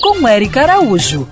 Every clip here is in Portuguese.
com Eric Araújo.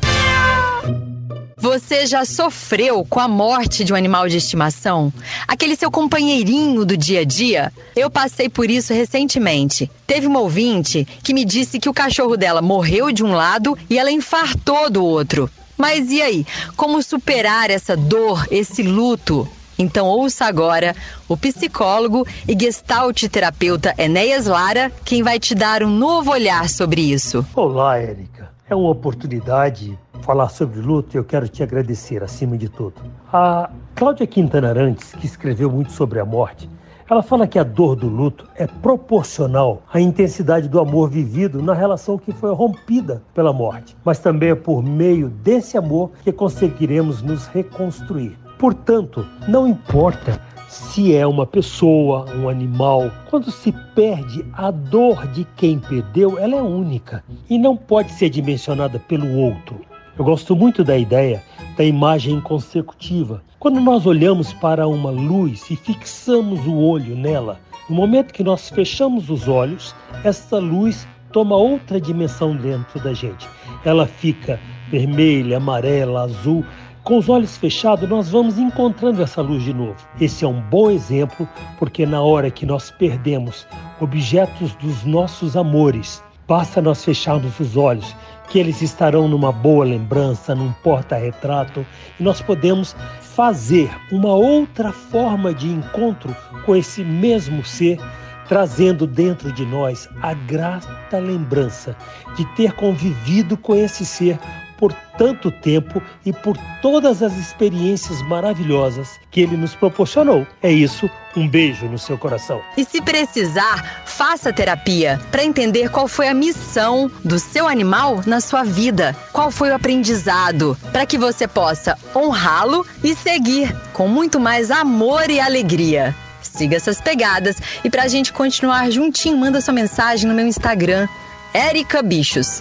Você já sofreu com a morte de um animal de estimação? Aquele seu companheirinho do dia a dia? Eu passei por isso recentemente. Teve uma ouvinte que me disse que o cachorro dela morreu de um lado e ela infartou do outro. Mas e aí? Como superar essa dor, esse luto? Então ouça agora o psicólogo e gestalt terapeuta Enéas Lara, quem vai te dar um novo olhar sobre isso. Olá, Érica. É uma oportunidade falar sobre luto e eu quero te agradecer acima de tudo. A Cláudia Quintana Arantes, que escreveu muito sobre a morte, ela fala que a dor do luto é proporcional à intensidade do amor vivido na relação que foi rompida pela morte, mas também é por meio desse amor que conseguiremos nos reconstruir. Portanto, não importa se é uma pessoa, um animal. Quando se perde, a dor de quem perdeu, ela é única e não pode ser dimensionada pelo outro. Eu gosto muito da ideia da imagem consecutiva. Quando nós olhamos para uma luz e fixamos o olho nela, no momento que nós fechamos os olhos, essa luz toma outra dimensão dentro da gente. Ela fica vermelha, amarela, azul, com os olhos fechados, nós vamos encontrando essa luz de novo. Esse é um bom exemplo, porque na hora que nós perdemos objetos dos nossos amores, basta nós fecharmos os olhos, que eles estarão numa boa lembrança, num porta-retrato, e nós podemos fazer uma outra forma de encontro com esse mesmo ser trazendo dentro de nós a grata lembrança de ter convivido com esse ser por tanto tempo e por todas as experiências maravilhosas que ele nos proporcionou. É isso, um beijo no seu coração. E se precisar, faça terapia para entender qual foi a missão do seu animal na sua vida, qual foi o aprendizado, para que você possa honrá-lo e seguir com muito mais amor e alegria. Siga essas pegadas e para a gente continuar juntinho, manda sua mensagem no meu Instagram, Erica Bichos.